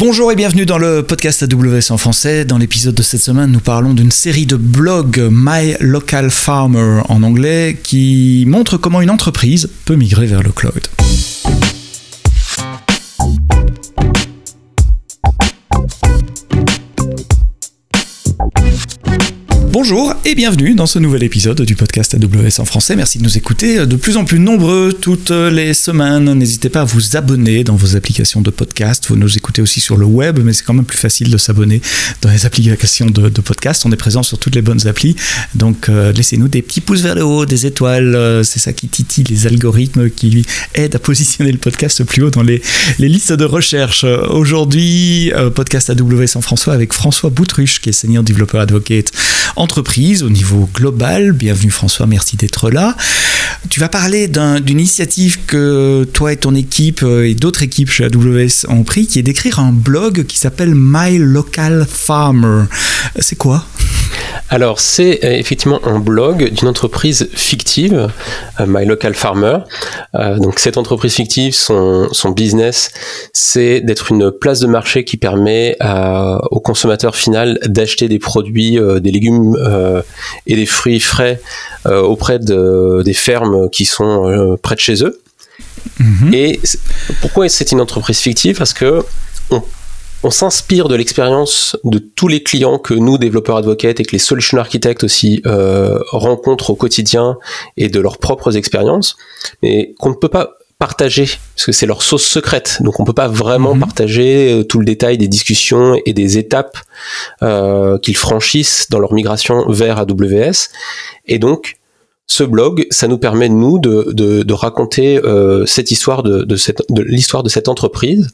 Bonjour et bienvenue dans le podcast AWS en français. Dans l'épisode de cette semaine, nous parlons d'une série de blogs My Local Farmer en anglais qui montre comment une entreprise peut migrer vers le cloud. Bonjour et bienvenue dans ce nouvel épisode du podcast AWS en français. Merci de nous écouter de plus en plus nombreux toutes les semaines. N'hésitez pas à vous abonner dans vos applications de podcast. Vous nous écoutez aussi sur le web, mais c'est quand même plus facile de s'abonner dans les applications de, podcast. On est présent sur toutes les bonnes applis. Donc euh, laissez-nous des petits pouces vers le haut, des étoiles. Euh, c'est ça qui titille les algorithmes qui aident à positionner le podcast plus haut dans les, listes de recherche. Aujourd'hui, euh, podcast AWS en français avec François Boutruche, qui est senior developer advocate au niveau global. Bienvenue François, merci d'être là. Tu vas parler d'une initiative que toi et ton équipe euh, et d'autres équipes chez AWS ont pris, qui est d'écrire un blog qui s'appelle My Local Farmer. C'est quoi? Alors, c'est euh, effectivement un blog d'une entreprise fictive, euh, My Local Farmer. donc, cette entreprise fictive, son, son business, c'est d'être une place de marché qui permet au consommateur final d'acheter des produits, des légumes euh, et des fruits frais euh, auprès de, des fermes qui sont euh, près de chez eux. Mhm. Et pourquoi c'est une entreprise fictive? Parce que on, s'inspire de l'expérience de tous les clients que nous, développeurs advocates et que les solution architectes aussi rencontrent au quotidien et de leurs propres expériences, mais qu'on ne peut pas partager parce que c'est leur sauce secrète. Donc on peut pas vraiment mhm. partager euh, tout le détail des discussions et des étapes euh, qu'ils franchissent dans leur migration vers AWS et donc ce blog, ça nous permet nous de, de, raconter euh, cette histoire de, de, cette, de l'histoire de cette entreprise.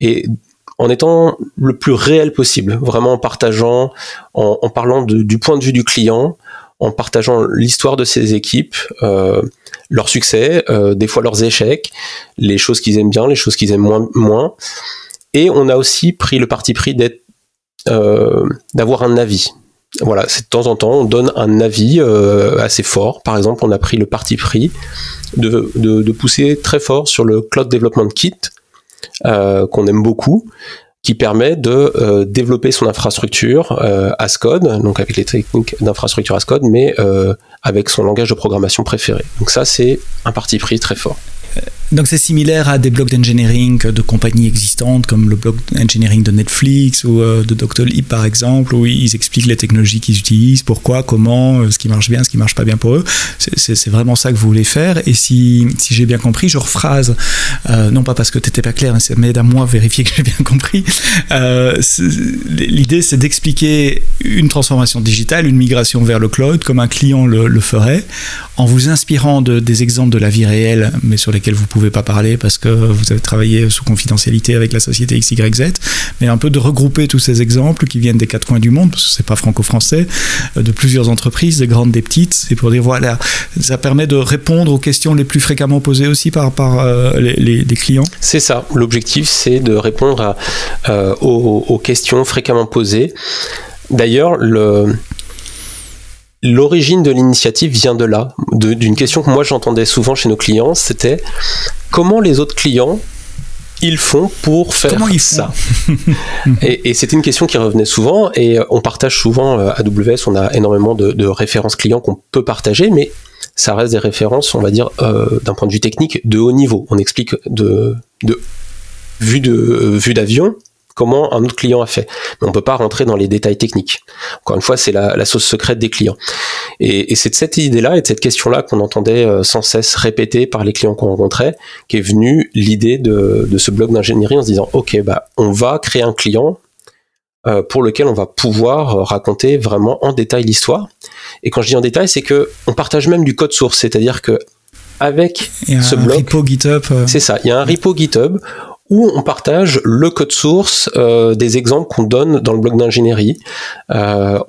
Et en étant le plus réel possible, vraiment en partageant, en, parlant du point de vue du client, en partageant l'histoire de ses équipes, euh, leurs succès, euh, des fois leurs échecs, les choses qu'ils aiment bien, les choses qu'ils aiment moins. Et on a aussi pris le parti pris euh, d'avoir un avis. Voilà, c'est de temps en temps, on donne un avis assez fort. Par exemple, on a pris le parti pris de, de pousser très fort sur le Cloud Development Kit, qu'on aime beaucoup, qui permet de euh, développer son infrastructure euh, Ascode, donc avec les techniques d'infrastructure Ascode, mais euh, avec son langage de programmation préféré. Donc ça, c'est un parti pris très fort. Donc c'est similaire à des blocs d'engineering de compagnies existantes comme le bloc d'engineering de Netflix ou euh, de Doctolib par exemple, où ils expliquent les technologies qu'ils utilisent, pourquoi, comment, euh, ce qui marche bien, ce qui marche pas bien pour eux. C'est vraiment ça que vous voulez faire. Et si, si j'ai bien compris, je rephrase, euh, non pas parce que tu n'étais pas clair, mais ça m'aide à moi vérifier que j'ai bien compris. L'idée c'est d'expliquer une transformation digitale, une migration vers le cloud comme un client le, le ferait, en vous inspirant de, des exemples de la vie réelle, mais sur lesquels vous pouvez pouvez pas parler parce que vous avez travaillé sous confidentialité avec la société XYZ, mais un peu de regrouper tous ces exemples qui viennent des quatre coins du monde, parce que c'est pas franco-français, euh, de plusieurs entreprises, des grandes, des petites, c'est pour dire voilà, ça permet de répondre aux questions les plus fréquemment posées aussi par, par euh, les, clients. C'est ça, l'objectif c'est de répondre euh, aux questions fréquemment posées. D'ailleurs, le, L'origine de l'initiative vient de là, d'une question que moi j'entendais souvent chez nos clients, c'était comment les autres clients ils font pour faire ça Et, c'était une question qui revenait souvent et euh, on partage souvent euh, à AWS, on a énormément de, références clients qu'on peut partager, mais ça reste des références, on va dire, euh, d'un point de vue technique de haut niveau. On explique de, de vue de vue d'avion comment un autre client a fait. Mais on peut pas rentrer dans les détails techniques. Encore une fois, c'est la, sauce secrète des clients. Et, c'est de cette idée-là et de cette question-là qu'on entendait euh, sans cesse répéter par les clients qu'on rencontrait, qu'est venue l'idée de, ce blog d'ingénierie en se disant, OK, bah, on va créer un client euh, pour lequel on va pouvoir euh, raconter vraiment en détail l'histoire. Et quand je dis en détail, c'est que on partage même du code source, c'est-à-dire que avec ce blog, GitHub. C'est ça. Il y a un repo GitHub où on partage le code source euh, des exemples qu'on donne dans le blog d'ingénierie. Euh,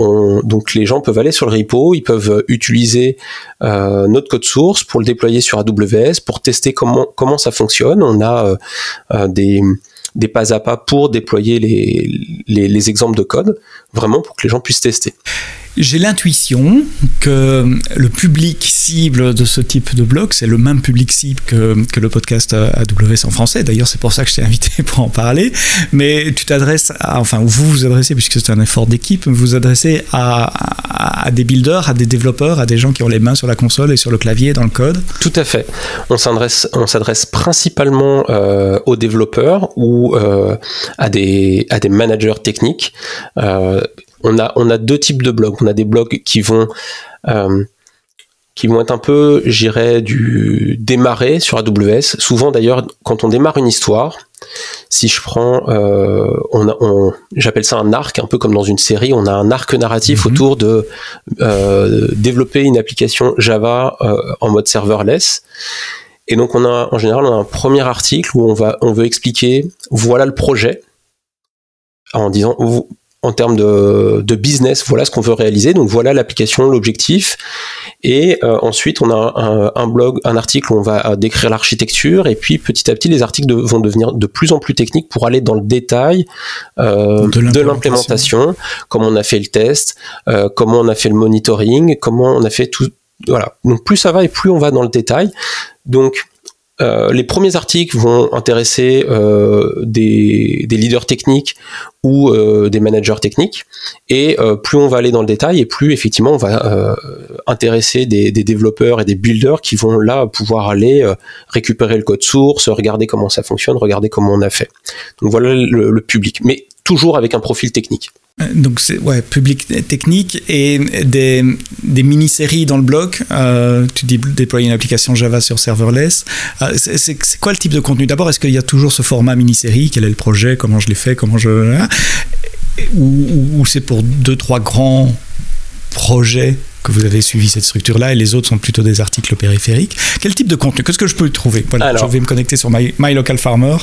donc les gens peuvent aller sur le repo, ils peuvent utiliser euh, notre code source pour le déployer sur AWS, pour tester comment comment ça fonctionne. On a des des pas à pas pour déployer les, les, les exemples de code, vraiment pour que les gens puissent tester. J'ai l'intuition que le public cible de ce type de blog, c'est le même public cible que, que le podcast AWS en français. D'ailleurs, c'est pour ça que je t'ai invité pour en parler. Mais tu t'adresses, enfin, vous vous adressez, puisque c'est un effort d'équipe, vous vous adressez à, à, des builders, à des développeurs, à des gens qui ont les mains sur la console et sur le clavier dans le code. Tout à fait. On s'adresse, on s'adresse principalement euh, aux développeurs ou euh, à, des, à des managers techniques. Euh, on a, on a deux types de blogs. On a des blogs qui vont, euh, qui vont être un peu, j'irais, du démarrer sur AWS. Souvent d'ailleurs, quand on démarre une histoire, si je prends, euh, on, j'appelle ça un arc, un peu comme dans une série, on a un arc narratif mhm. autour de euh, développer une application Java en mode serverless. Et donc on a en général on a un premier article où on va on veut expliquer voilà le projet en disant en termes de, de, business, voilà ce qu'on veut réaliser. Donc voilà l'application, l'objectif. Et euh, ensuite, on a un, un, blog, un article où on va décrire l'architecture. Et puis petit à petit, les articles vont devenir de plus en plus techniques pour aller dans le détail euh, de l'implémentation, comment on a fait le test, euh, comment on a fait le monitoring, comment on a fait tout. Voilà. Donc plus ça va et plus on va dans le détail. Donc euh, les premiers articles vont intéresser euh, des, leaders techniques ou euh, des managers techniques, et plus on va aller dans le détail, et plus effectivement on va intéresser des, développeurs et des builders qui vont là pouvoir aller récupérer le code source, regarder comment ça fonctionne, regarder comment on a fait. Donc voilà le public, mais toujours avec un profil technique. Euh, donc c'est ouais, public technique et des, mini-séries dans le blog. Euh, tu dis déployer une application Java sur serverless. Euh, c'est quoi le type de contenu? D'abord, est-ce qu'il y a toujours ce format mini-série? Quel est le projet? Comment je l'ai fait? Comment je ou, ou c'est pour deux trois grands projets? Que vous avez suivi cette structure-là et les autres sont plutôt des articles périphériques. Quel type de contenu? Qu'est-ce que je peux trouver? Voilà, Je vais me connecter sur My, Local Farmer.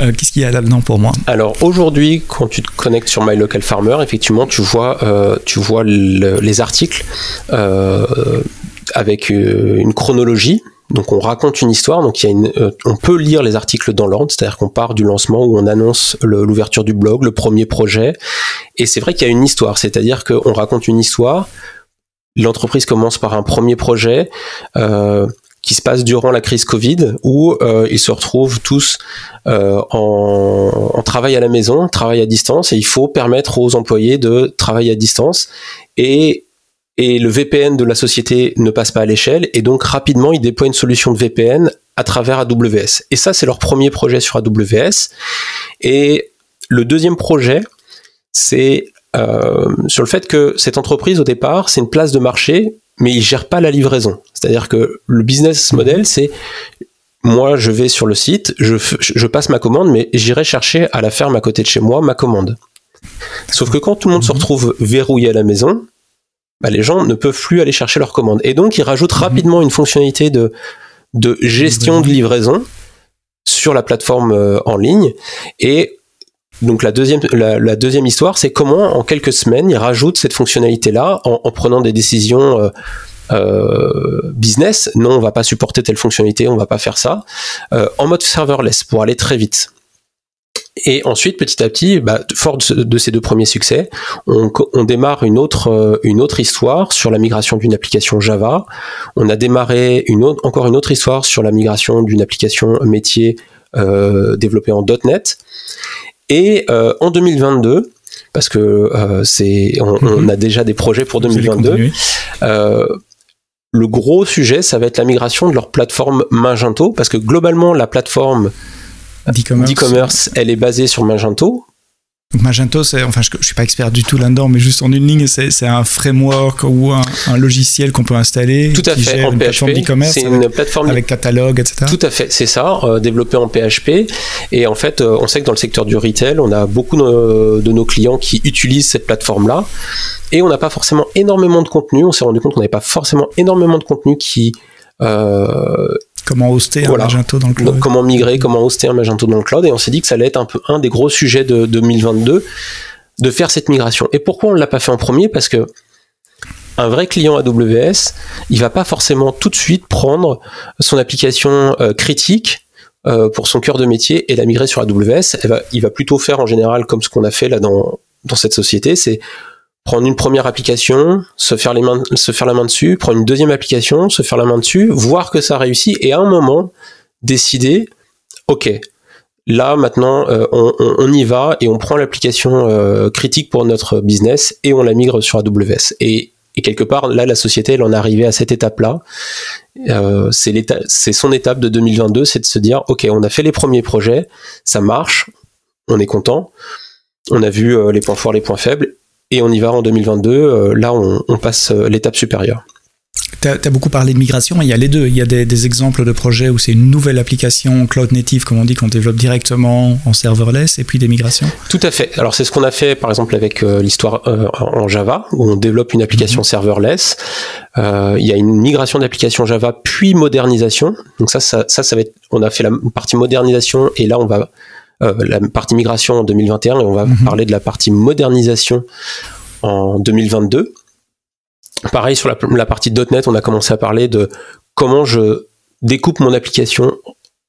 Euh, qu'est-ce qu'il y a là-dedans pour moi? Alors aujourd'hui, quand tu te connectes sur My Local Farmer, effectivement, tu vois, euh, tu vois les articles euh, avec une chronologie. Donc on raconte une histoire, donc il y a une, on peut lire les articles dans l'ordre, c'est-à-dire qu'on part du lancement où on annonce l'ouverture du blog, le premier projet, et c'est vrai qu'il y a une histoire, c'est-à-dire qu'on raconte une histoire, l'entreprise commence par un premier projet euh, qui se passe durant la crise Covid, où euh, ils se retrouvent tous euh, en, travail à la maison, travail à distance, et il faut permettre aux employés de travailler à distance. Et, et le VPN de la société ne passe pas à l'échelle, et donc rapidement ils déploient une solution de VPN à travers AWS. Et ça, c'est leur premier projet sur AWS. Et le deuxième projet, c'est sur le fait que cette entreprise au départ c'est une place de marché mais il gère pas la livraison. C'est-à-dire que le business model c'est moi je vais sur le site je, je passe ma commande mais j'irai chercher à la ferme à côté de chez moi ma commande. Sauf que quand tout le monde se mhm. retrouve verrouillé à la maison bah, les gens ne peuvent plus aller chercher leur commande. Et donc ils rajoutent mhm. rapidement une fonctionnalité de de gestion de livraison sur la plateforme euh, en ligne. Et donc la deuxième, histoire, c'est comment en quelques semaines ils rajoutent cette fonctionnalité-là en, prenant des décisions euh, euh, business. Non, on va pas supporter telle fonctionnalité, on va pas faire ça. Euh, en mode serverless pour aller très vite. Et ensuite, petit à petit, bah, fort de, ces deux premiers succès, on, démarre une autre, histoire sur la migration d'une application Java. On a démarré encore une autre histoire sur la migration d'une application métier développée en .NET. Et euh, en 2022, parce que euh, c'est, on, mhm. a déjà des projets pour 2022. Euh, le gros sujet, ça va être la migration de leur plateforme Magento, parce que globalement, la plateforme d'e-commerce, elle est basée sur Magento, Magento, c'est, enfin, je, ne suis pas expert du tout là-dedans, mais juste en une ligne, c'est, un framework ou un, logiciel qu'on peut installer. Tout à qui fait, gère en une PHP. d'e-commerce. C'est une plateforme avec catalogue, etc. Tout à fait, c'est ça, euh, développé en PHP. Et en fait, euh, on sait que dans le secteur du retail, on a beaucoup de nos clients qui utilisent cette plateforme-là. Et on n'a pas forcément énormément de contenu. On s'est rendu compte qu'on n'avait pas forcément énormément de contenu qui euh, comment hoster un Magento dans le cloud. comment migrer, comment hoster un Magento dans le cloud. Et on s'est dit que ça allait être un peu un des gros sujets de, 2022 de faire cette migration. Et pourquoi on ne l'a pas fait en premier? Parce que un vrai client AWS, il va pas forcément tout de suite prendre son application euh, critique euh, pour son cœur de métier et la migrer sur AWS. il va plutôt faire en général comme ce qu'on a fait là dans, dans cette société, c'est prendre une première application, se faire, la main dessus, prendre une deuxième application, se faire la main dessus, voir que ça réussit et à un moment décider, ok, là maintenant euh, on, y va et on prend l'application euh, critique pour notre business et on la migre sur AWS. Et, et quelque part, là, la société, elle en est arrivée à cette étape-là. Euh, c'est son étape de 2022, c'est de se dire, ok, on a fait les premiers projets, ça marche, on est content, on a vu les points forts, les points faibles, et on y va en 2022. là, on, on passe l'étape supérieure. Tu as, beaucoup parlé de migration, il y a les deux. Il y a des, exemples de projets où c'est une nouvelle application cloud native, comme on dit, qu'on développe directement en serverless, et puis des migrations. Tout à fait. Alors c'est ce qu'on a fait par exemple avec euh, l'histoire euh, en Java, où on développe une application mhm. serverless. Euh, il y a une migration d'application Java, puis modernisation. Donc ça, ça, ça, va être, on a fait la partie modernisation, et là on va la partie migration en 2021, et on va mhm. parler de la partie modernisation en 2022. Pareil sur la, partie .NET, on a commencé à parler de comment je découpe mon application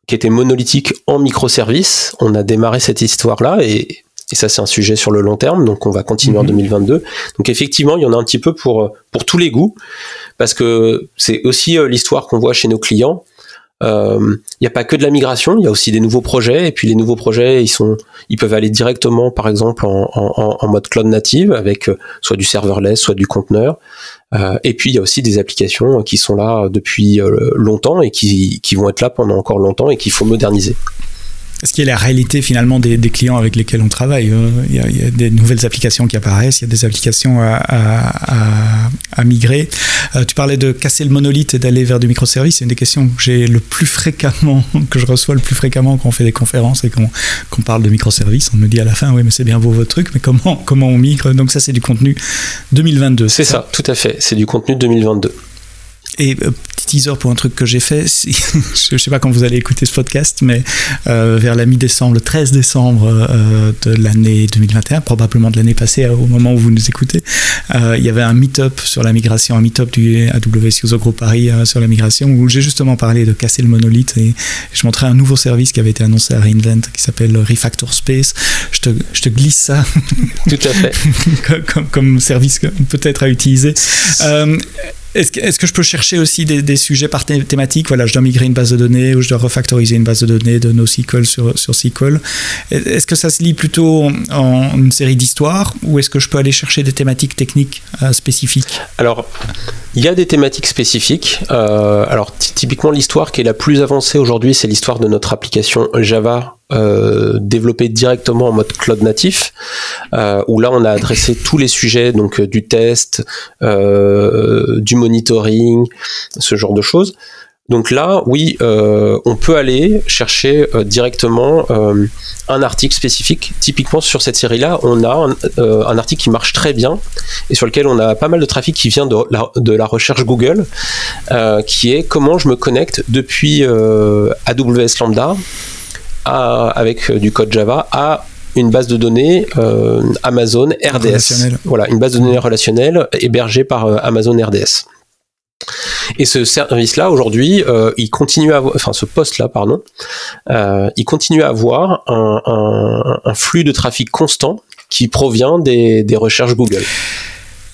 qui était monolithique en microservices. On a démarré cette histoire-là et, ça c'est un sujet sur le long terme, donc on va continuer en 2022. Mhm. Donc effectivement, il y en a un petit peu pour, pour tous les goûts, parce que c'est aussi euh, l'histoire qu'on voit chez nos clients. Il euh, n'y a pas que de la migration, il y a aussi des nouveaux projets. Et puis les nouveaux projets, ils sont, ils peuvent aller directement, par exemple, en, mode cloud native avec euh, soit du serverless, soit du conteneur. Euh, et puis il y a aussi des applications qui sont là depuis longtemps et qui, qui vont être là pendant encore longtemps et qu'il faut moderniser ce qui est la réalité finalement des, des, clients avec lesquels on travaille. Euh, il y, a, il y, a, des nouvelles applications qui apparaissent, il y a des applications à, à, à, migrer. Euh, tu parlais de casser le monolithe et d'aller vers du microservice. C'est une des questions que j'ai le plus fréquemment, que je reçois le plus fréquemment quand on fait des conférences et qu'on parle de microservices. On me dit à la fin, oui, mais c'est bien beau votre truc, mais comment, comment on migre? Donc ça, c'est du contenu 2022. C'est ça, tout à fait. C'est du contenu 2022. Et euh, petit teaser pour un truc que j'ai fait, je ne sais pas quand vous allez écouter ce podcast, mais euh, vers la mi-décembre, le 13 décembre euh, de l'année 2021, probablement de l'année passée au moment où vous nous écoutez, il y avait un meet-up sur la migration, un meet-up du AWS Group Paris sur la migration, où j'ai justement parlé de casser le monolithe et je montrais un nouveau service qui avait été annoncé à Reinvent qui s'appelle Refactor Space. Je te, je te, glisse ça. Tout à fait. comme, comme, service peut-être à utiliser. Est-ce que, je peux chercher aussi des, des, sujets par thématique? Voilà, je dois migrer une base de données ou je dois refactoriser une base de données de NoSQL sur, sur SQL. Est-ce que ça se lit plutôt en une série d'histoires ou est-ce que je peux aller chercher des thématiques techniques euh, spécifiques? Alors, il y a des thématiques spécifiques. Euh, alors, typiquement, l'histoire qui est la plus avancée aujourd'hui, c'est l'histoire de notre application Java euh, développé directement en mode cloud natif, euh, où là on a adressé tous les sujets donc euh, du test, euh, du monitoring, ce genre de choses. Donc là, oui, euh, on peut aller chercher euh, directement un article spécifique. Typiquement sur cette série-là, on a un, un, article qui marche très bien et sur lequel on a pas mal de trafic qui vient de la, de la recherche Google, qui est comment je me connecte depuis AWS Lambda avec du code Java à une base de données Amazon RDS. Voilà, une base de données relationnelle hébergée par Amazon RDS. Et ce service-là, aujourd'hui, euh, il continue à avoir, enfin ce poste-là, pardon, euh, il continue à avoir un, un, un, flux de trafic constant qui provient des, des recherches Google.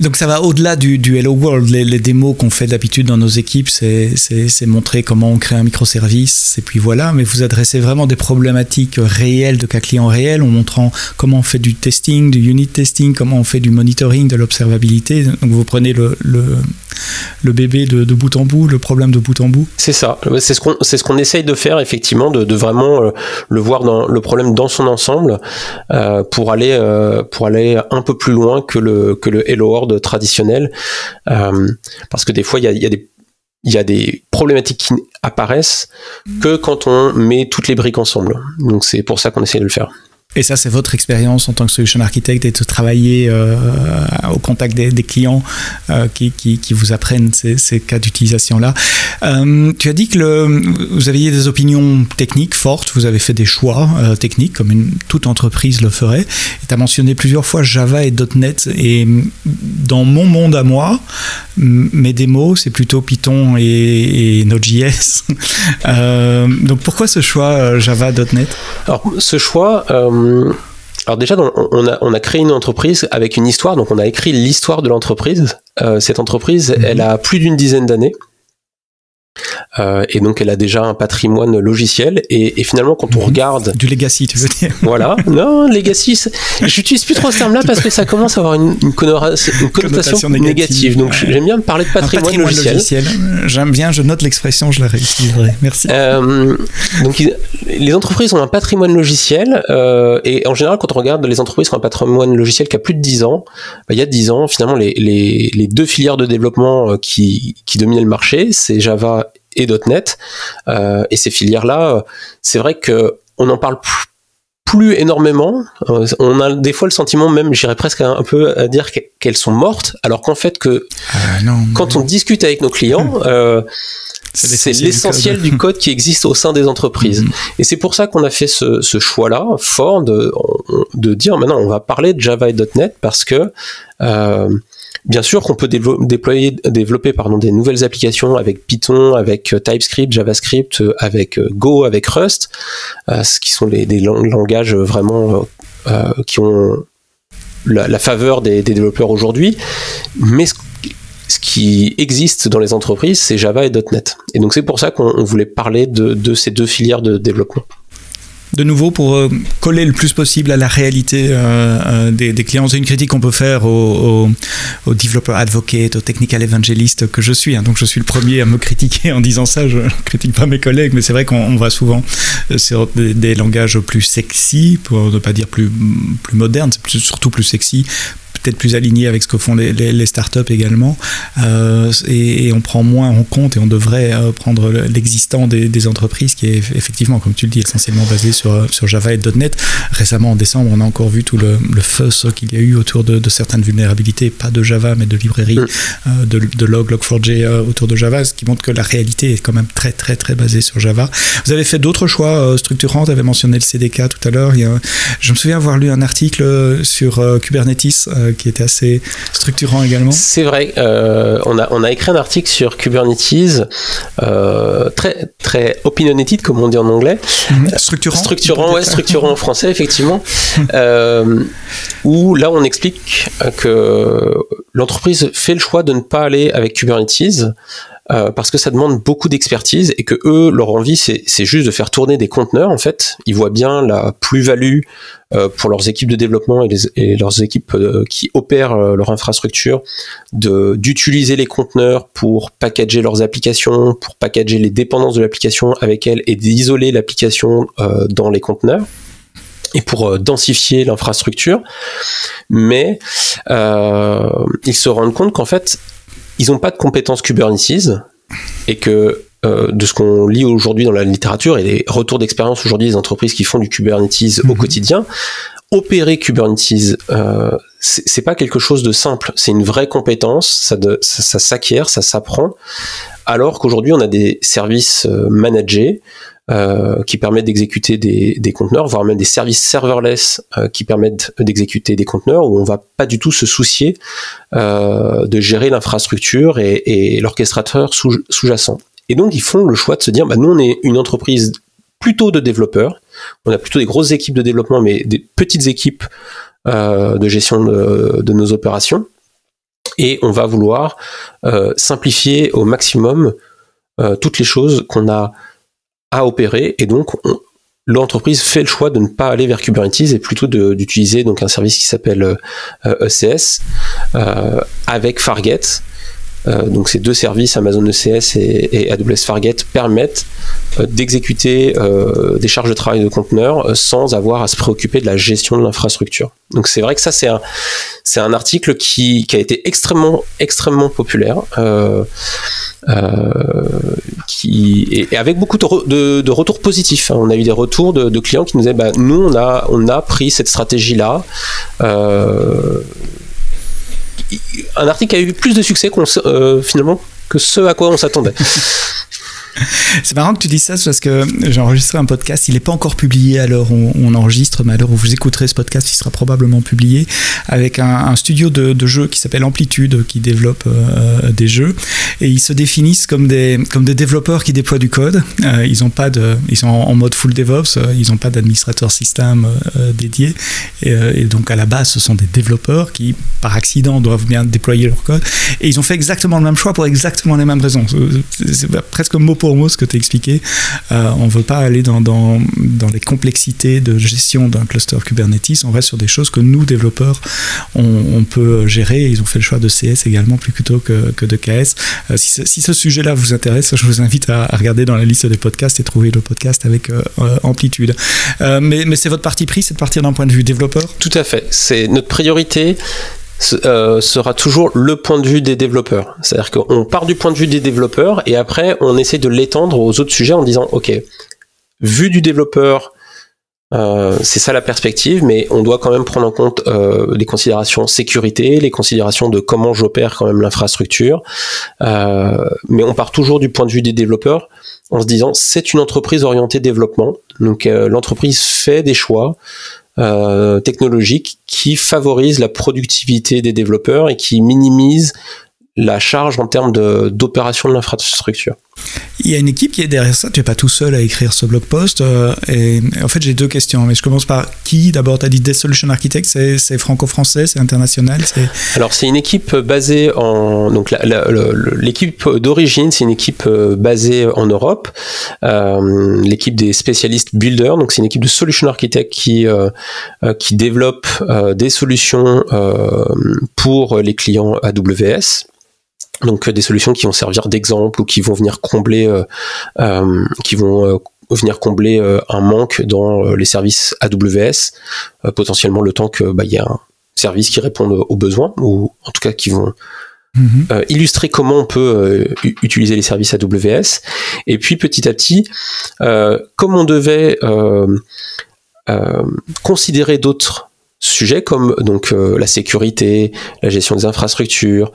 Donc ça va au-delà du, Hello World. Les, les démos qu'on fait d'habitude dans nos équipes, c'est montrer comment on crée un microservice, et puis voilà. Mais vous adressez vraiment des problématiques réelles de cas clients réels en montrant comment on fait du testing, du unit testing, comment on fait du monitoring, de l'observabilité. Donc vous prenez le, le, le bébé de, bout en bout, le problème de bout en bout. C'est ça. C'est ce qu'on ce essaye de faire effectivement, de, vraiment euh, le voir dans le problème dans son ensemble euh, pour aller euh, pour aller un peu plus loin que le que Hello World traditionnel, parce que des fois il y a, y a des il y a des problématiques qui apparaissent que quand on met toutes les briques ensemble. Donc c'est pour ça qu'on essaie de le faire. Et ça, c'est votre expérience en tant que solution architect et de travailler euh, au contact des, clients euh, qui, qui, vous apprennent ces, cas d'utilisation-là. Euh, tu as dit que vous aviez des opinions techniques fortes, vous avez fait des choix techniques comme toute entreprise le ferait. Tu as mentionné plusieurs fois Java et .NET. Et dans mon monde à moi, mes démos, c'est plutôt Python et, et Node.js. Donc pourquoi ce choix Java.NET Alors ce choix, euh, alors déjà, on, a, on a créé une entreprise avec une histoire, donc on a écrit l'histoire de l'entreprise. cette entreprise, mhm. elle a plus d'une dizaine d'années. Euh, et donc elle a déjà un patrimoine logiciel. Et, finalement quand on mhm. regarde du legacy tu veux dire. Voilà. Non legacy j'utilise plus trop ce terme là parce que ça commence à avoir une, une, connotation, négative, donc j'aime bien me parler de patrimoine, logiciel, j'aime bien je note l'expression je la réutiliserai. Merci. Euh, donc les entreprises ont un patrimoine logiciel euh, et en général quand on regarde les entreprises qui ont un patrimoine logiciel qui a plus de 10 ans bah, il y a 10 ans finalement les, les, les deux filières de développement euh, qui, qui dominaient le marché c'est Java et .NET. Euh, et ces filières-là, c'est vrai que on en parle plus énormément. Euh, on a des fois le sentiment même, j'irais presque un peu à dire qu'elles sont mortes, alors qu'en fait que quand on discute avec nos clients, euh, c'est l'essentiel du, code qui existe au sein des entreprises. Mm-hmm. Et c'est pour ça qu'on a fait ce, choix-là fort de, de dire maintenant on va parler de Java et .NET parce que Bien sûr qu'on peut déployer, développer pardon, des nouvelles applications avec Python, avec euh, TypeScript, JavaScript, euh, avec euh, Go, avec Rust, ce qui sont des langages vraiment qui ont la, faveur des, développeurs aujourd'hui. Mais ce, qui existe dans les entreprises, c'est Java et .NET. Et donc c'est pour ça qu'on voulait parler de ces deux filières de développement de nouveau pour euh, coller le plus possible à la réalité euh, euh, des, clients. C'est une critique qu'on peut faire aux, aux, developer advocate, aux technical evangelistes que je suis. Hein. Donc je suis le premier à me critiquer en disant ça. Je ne critique pas mes collègues, mais c'est vrai qu'on va souvent sur des, langages plus sexy, pour ne pas dire plus, plus modernes, surtout plus sexy peut-être plus aligné avec ce que font les, les, startups également. Euh, et, on prend moins en compte et on devrait euh, prendre l'existant des, entreprises qui est effectivement, comme tu le dis, essentiellement basé sur, sur Java et .NET. Récemment, en décembre, on a encore vu tout le, le fuss qu'il y a eu autour de, certaines vulnérabilités, pas de Java, mais de librairies euh, de, de, log, log4j autour de Java, ce qui montre que la réalité est quand même très, très, très basée sur Java. Vous avez fait d'autres choix structurants. Vous avez mentionné le CDK tout à l'heure. Je me souviens avoir lu un article sur Kubernetes qui était assez structurant également. C'est vrai. Euh, on, a, on a écrit un article sur Kubernetes, euh, très, très opinionated, comme on dit en anglais. Mhm. Structurant. Structurant, ouais, structurant en français, effectivement. euh, où là, on explique que l'entreprise fait le choix de ne pas aller avec Kubernetes. Euh, parce que ça demande beaucoup d'expertise et que eux, leur envie, c'est juste de faire tourner des conteneurs en fait. Ils voient bien la plus-value euh, pour leurs équipes de développement et, les, et leurs équipes euh, qui opèrent leur infrastructure d'utiliser les conteneurs pour packager leurs applications, pour packager les dépendances de l'application avec elles et d'isoler l'application dans les conteneurs et pour densifier l'infrastructure. Mais ils se rendent compte qu'en fait, ils n'ont pas de compétences Kubernetes et que euh, de ce qu'on lit aujourd'hui dans la littérature et les retours d'expérience aujourd'hui des entreprises qui font du Kubernetes au mhm. quotidien, opérer Kubernetes, euh, c'est pas quelque chose de simple, c'est une vraie compétence, ça, ça s'acquiert, ça s'apprend, alors qu'aujourd'hui on a des services euh, managés euh, qui permettent d'exécuter des, des, conteneurs, voire même des services serverless euh, qui permettent d'exécuter des conteneurs où on va pas du tout se soucier euh, de gérer l'infrastructure et, et l'orchestrateur sous-jacent. et donc ils font le choix de se dire, bah, nous on est une entreprise plutôt de développeurs, on a plutôt des grosses équipes de développement, mais des petites équipes euh, de gestion de, de, nos opérations, et on va vouloir euh, simplifier au maximum euh, toutes les choses qu'on a opérer et donc l'entreprise fait le choix de ne pas aller vers Kubernetes et plutôt d'utiliser donc un service qui s'appelle ECS euh, e euh, avec Fargate. Euh, donc ces deux services, Amazon ECS et, AWS Fargate, permettent d'exécuter des charges de travail de conteneurs sans avoir à se préoccuper de la gestion de l'infrastructure. Donc c'est vrai que ça c'est un c'est un article qui, qui, a été extrêmement extrêmement populaire. Et, avec beaucoup de, retours positifs. Hein. On a eu des retours de, clients qui nous disaient bah, nous on a pris cette stratégie là. Euh, un article a eu plus de succès euh, finalement que ce à quoi on s'attendait. C'est marrant que tu dises ça parce que j'ai enregistré un podcast. Il n'est pas encore publié à l'heure où on enregistre, mais à l'heure où vous écouterez ce podcast, il sera probablement publié avec un, studio de, de, jeux qui s'appelle Amplitude, qui développe euh, des jeux. Et ils se définissent comme des, comme des développeurs qui déploient du code. Euh, ils, ont pas de, ils sont en, mode full DevOps, euh, ils n'ont pas d'administrateur système dédié. Et, et, donc à la base, ce sont des développeurs qui, par accident, doivent bien déployer leur code. Et ils ont fait exactement le même choix pour exactement les mêmes raisons. C'est presque mot pour mot ce que tu as expliqué. Euh, on ne veut pas aller dans, les complexités de gestion d'un cluster Kubernetes. On reste sur des choses que nous, développeurs, on, peut gérer. Ils ont fait le choix de CS également plutôt que, que de KS. Euh, si, ce, sujet-là vous intéresse, je vous invite à, regarder dans la liste des podcasts et trouver le podcast avec euh, Amplitude. mais, mais c'est votre parti pris, c'est de partir d'un point de vue développeur? Tout à fait. C'est notre priorité euh, sera toujours le point de vue des développeurs. C'est-à-dire qu'on part du point de vue des développeurs et après on essaie de l'étendre aux autres sujets en disant ok, vu du développeur, euh, c'est ça la perspective, mais on doit quand même prendre en compte euh, les considérations sécurité, les considérations de comment j'opère quand même l'infrastructure. mais on part toujours du point de vue des développeurs en se disant c'est une entreprise orientée développement. Donc l'entreprise fait des choix. Euh, technologique qui favorise la productivité des développeurs et qui minimise la charge en termes d'opération de, l'infrastructure. Il y a une équipe qui est derrière ça. Tu n'es pas tout seul à écrire ce blog post. Euh, et en fait, j'ai deux questions. Mais je commence par qui? D'abord, tu as dit Des Solution Architects. C'est franco-français C'est international Alors, c'est une équipe basée en. Donc, l'équipe d'origine, c'est une équipe euh, basée en Europe. Euh, l'équipe des spécialistes Builder. Donc, c'est une équipe de Solution Architects qui, qui développe des solutions pour les clients AWS donc euh, des solutions qui vont servir d'exemple ou qui vont venir combler, euh, euh, qui vont venir combler un manque dans les services AWS, potentiellement le temps que bah, il y a un service qui réponde aux besoins ou en tout cas qui vont mhm. illustrer comment on peut utiliser les services AWS. Et puis petit à petit, comme on devait considérer d'autres sujets comme donc euh, la sécurité, la gestion des infrastructures,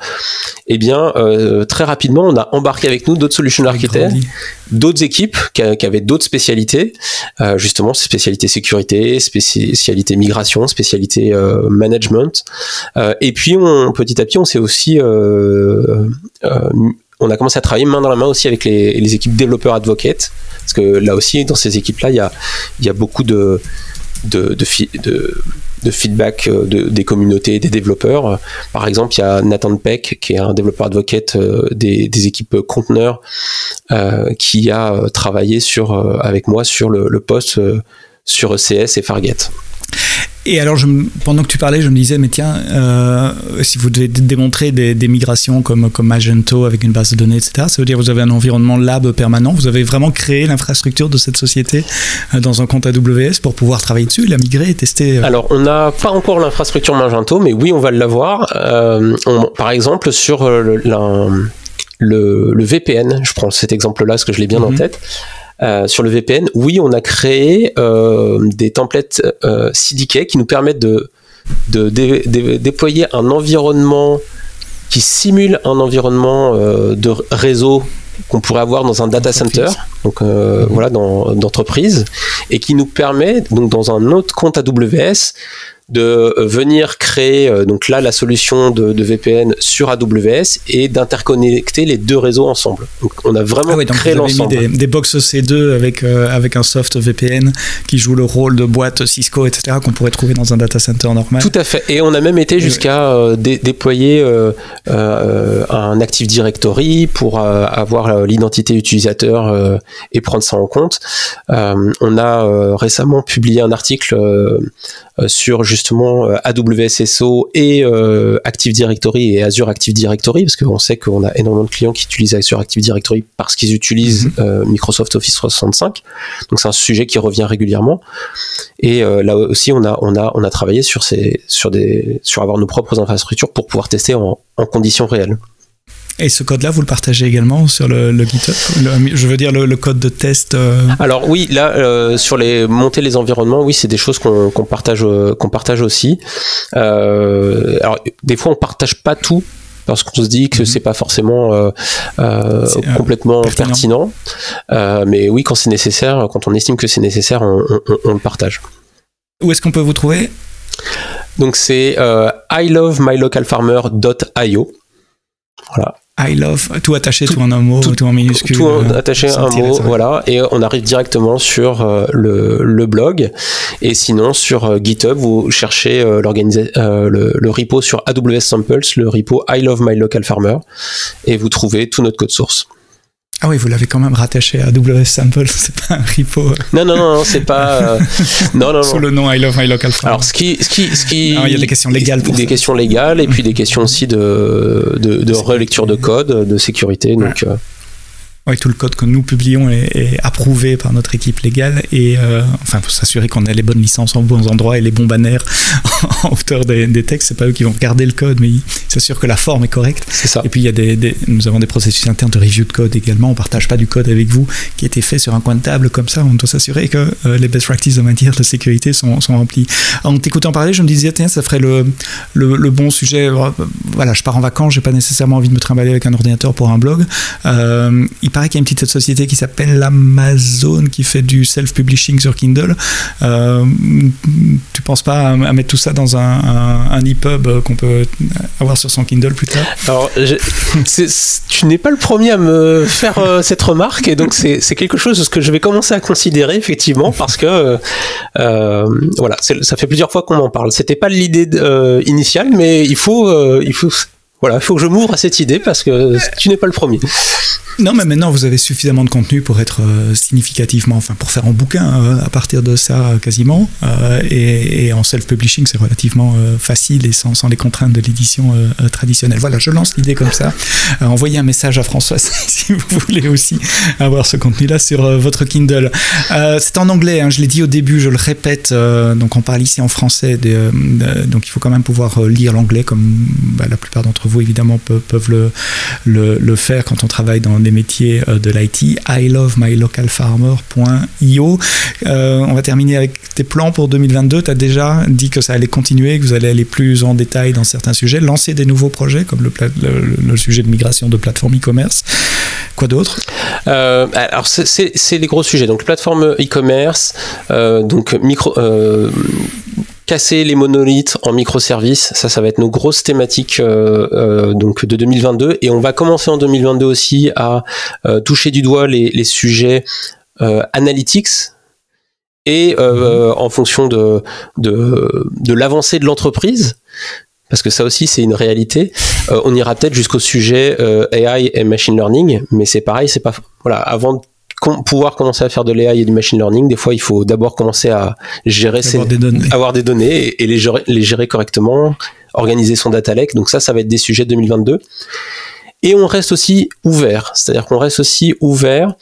eh bien euh, très rapidement on a embarqué avec nous d'autres solutions architectes, d'autres équipes qui, avaient d'autres spécialités, euh, justement spécialité sécurité, spécialité migration, spécialité management, et puis on, petit à petit on s'est aussi on a commencé à travailler main dans la main aussi avec les, les équipes développeurs advocates, parce que là aussi dans ces équipes là il y a, il y a beaucoup de de, de, feedback euh, des communautés des développeurs. Par exemple, il y a Nathan Peck, qui est un développeur advocate euh, des, équipes conteneurs, euh, qui a travaillé sur, avec moi sur le, le post sur ECS et Fargate. Et alors, je, pendant que tu parlais, je me disais, mais tiens, euh, si vous devez démontrer des, migrations comme, comme Magento avec une base de données, etc., ça veut dire que vous avez un environnement lab permanent, vous avez vraiment créé l'infrastructure de cette société euh, dans un compte AWS pour pouvoir travailler dessus, la migrer et tester euh. Alors, on n'a pas encore l'infrastructure Magento, mais oui, on va l'avoir. par exemple, sur le, le, VPN, je prends cet exemple-là parce que je l'ai bien en mhm. tête. Euh, sur le VPN, oui, on a créé euh, des templates euh, CDK qui nous permettent de, de, déployer un environnement qui simule un environnement de réseau qu'on pourrait avoir dans un data center, donc mhm. voilà, d'entreprise, et qui nous permet donc dans un autre compte AWS de euh, venir créer euh, donc là la solution de, VPN sur AWS et d'interconnecter les deux réseaux ensemble. Donc on a vraiment ah créé l'ensemble. Des, des box C2 avec euh, avec un soft VPN qui joue le rôle de boîte Cisco etc qu'on pourrait trouver dans un data center normal. Tout à fait. Et on a même été jusqu'à déployer un Active Directory pour avoir l'identité utilisateur et prendre ça en compte. on a récemment publié un article sur justement euh, AWS SO et euh, Active Directory et Azure Active Directory, parce qu'on sait qu'on a énormément de clients qui utilisent Azure Active Directory parce qu'ils utilisent mhm. euh, Microsoft Office 365. Donc c'est un sujet qui revient régulièrement. Et là aussi, on a, on a, on a travaillé sur, ces, sur, des, sur avoir nos propres infrastructures pour pouvoir tester en, en conditions réelles. Et ce code-là, vous le partagez également sur le, GitHub Je veux dire le, code de test euh Alors oui, là, euh, sur les monter les environnements, oui, c'est des choses qu'on partage, qu'on partage aussi. Euh, alors des fois, on partage pas tout parce qu'on se dit que mhm. c'est pas forcément euh, euh, complètement pertinent. mais oui, quand c'est nécessaire, quand on estime que c'est nécessaire, on, le partage. Où est-ce qu'on peut vous trouver? Donc c'est ilovemylocalfarmer.io. Voilà. I love, tout attaché, tout, en un mot, tout, en minuscule. Tout euh, attaché, un mot, voilà. Et on arrive directement sur euh, le, le, blog. Et sinon, sur euh, GitHub, vous cherchez le, le, repo sur AWS Samples, le repo I love my local farmer. Et vous trouvez tout notre code source. Ah oui, vous l'avez quand même rattaché à WS Sample, c'est pas un repo. Non, non, non, c'est pas. Euh, non, non, Sous le nom I Love My Local Alors, ce qui, ce qui, ce qui. il y a des questions légales pour Des questions légales et puis des questions aussi de, de, de relecture de code, de sécurité. Donc, euh, oui, tout le code que nous publions est, approuvé par notre équipe légale et euh, enfin faut s'assurer qu'on a les bonnes licences en bons endroits et les bons banners en hauteur des, des textes. C'est pas eux qui vont regarder le code, mais ils s'assurent que la forme est correcte. C'est ça. Et puis il y a des, nous avons des processus internes de review de code également. On partage pas du code avec vous qui a été fait sur un coin de table comme ça. On doit s'assurer que euh, les best practices en matière de sécurité sont, sont remplies. En t'écoutant parler, je me disais tiens, ça ferait le, le, bon sujet. Voilà, je pars en vacances, j'ai pas nécessairement envie de me trimballer avec un ordinateur pour un blog. Euh, il paraît qu'il y a une petite société qui s'appelle Amazon qui fait du self-publishing sur Kindle. Euh, tu penses pas à, mettre tout ça dans un, un, EPUB qu'on peut avoir sur son Kindle plus tard? Alors, tu n'es pas le premier à me faire euh, cette remarque et donc c'est quelque chose que je vais commencer à considérer effectivement parce que euh, voilà, ça fait plusieurs fois qu'on en parle. C'était pas l'idée initiale, mais il faut, il faut voilà, il faut que je m'ouvre à cette idée parce que tu n'es pas le premier. Non, mais maintenant vous avez suffisamment de contenu pour être euh, significativement, enfin pour faire un bouquin euh, à partir de ça quasiment. Euh, et, en self-publishing, c'est relativement facile et sans, les contraintes de l'édition traditionnelle. Voilà, je lance l'idée comme ça. envoyez un message à François si vous voulez aussi avoir ce contenu-là sur votre Kindle. c'est en anglais, hein, je l'ai dit au début, je le répète. donc on parle ici en français, donc il faut quand même pouvoir lire l'anglais comme bah, la plupart d'entre vous évidemment peuvent, le, faire quand on travaille dans des métiers euh, de l'IT, ilovemylocalfarmer.io. Euh, on va terminer avec tes plans pour 2022. Tu as déjà dit que ça allait continuer, que vous allez aller plus en détail dans certains sujets, lancer des nouveaux projets comme le, le, sujet de migration de plateforme e-commerce. Quoi d'autre? Euh, Alors, c'est les gros sujets. Donc, plateforme e-commerce, donc micro casser les monolithes en microservices. Ça, ça va être nos grosses thématiques euh, euh, donc de 2022. Et on va commencer en 2022 aussi à euh, toucher du doigt les, sujets analytics. Et mhm. en fonction de, de, l'avancée de l'entreprise, parce que ça aussi c'est une réalité. on ira peut-être jusqu'au sujet AI et machine learning, mais c'est pareil, c'est pas voilà avant pouvoir commencer à faire de l'AI et du machine learning, des fois, il faut d'abord commencer à gérer avoir, des données. avoir des données et, les, gérer, les gérer correctement, organiser son data lake. Donc ça, ça va être des sujets de 2022. Et on reste aussi ouvert, c'est-à-dire qu'on reste aussi ouvert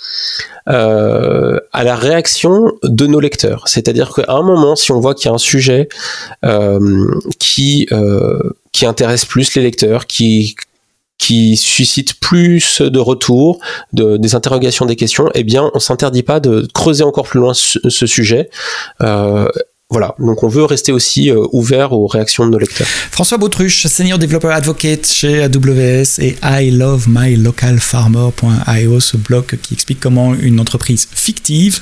euh, à la réaction de nos lecteurs. C'est-à-dire qu'à un moment, si on voit qu'il y a un sujet euh, qui euh, qui intéresse plus les lecteurs, qui qui suscite plus de retours, de, des interrogations, des questions, eh bien, on s'interdit pas de creuser encore plus loin ce, sujet. Euh, voilà, donc on veut rester aussi euh, ouvert aux réactions de nos lecteurs. François Bautruche, senior developer advocate chez AWS et I love my local farmer.io, ce blog qui explique comment une entreprise fictive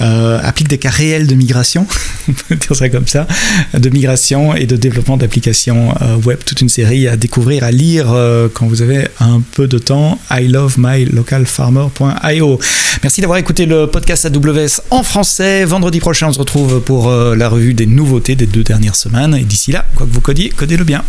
euh, applique des cas réels de migration, on peut dire ça comme ça, de migration et de développement d'applications euh, web, toute une série à découvrir, à lire quand vous avez un peu de temps. I love my local farmer.io. Merci d'avoir écouté le podcast AWS en français. Vendredi prochain, on se retrouve pour la revue des nouveautés des deux dernières semaines. Et d'ici là, quoi que vous codiez, codez-le bien.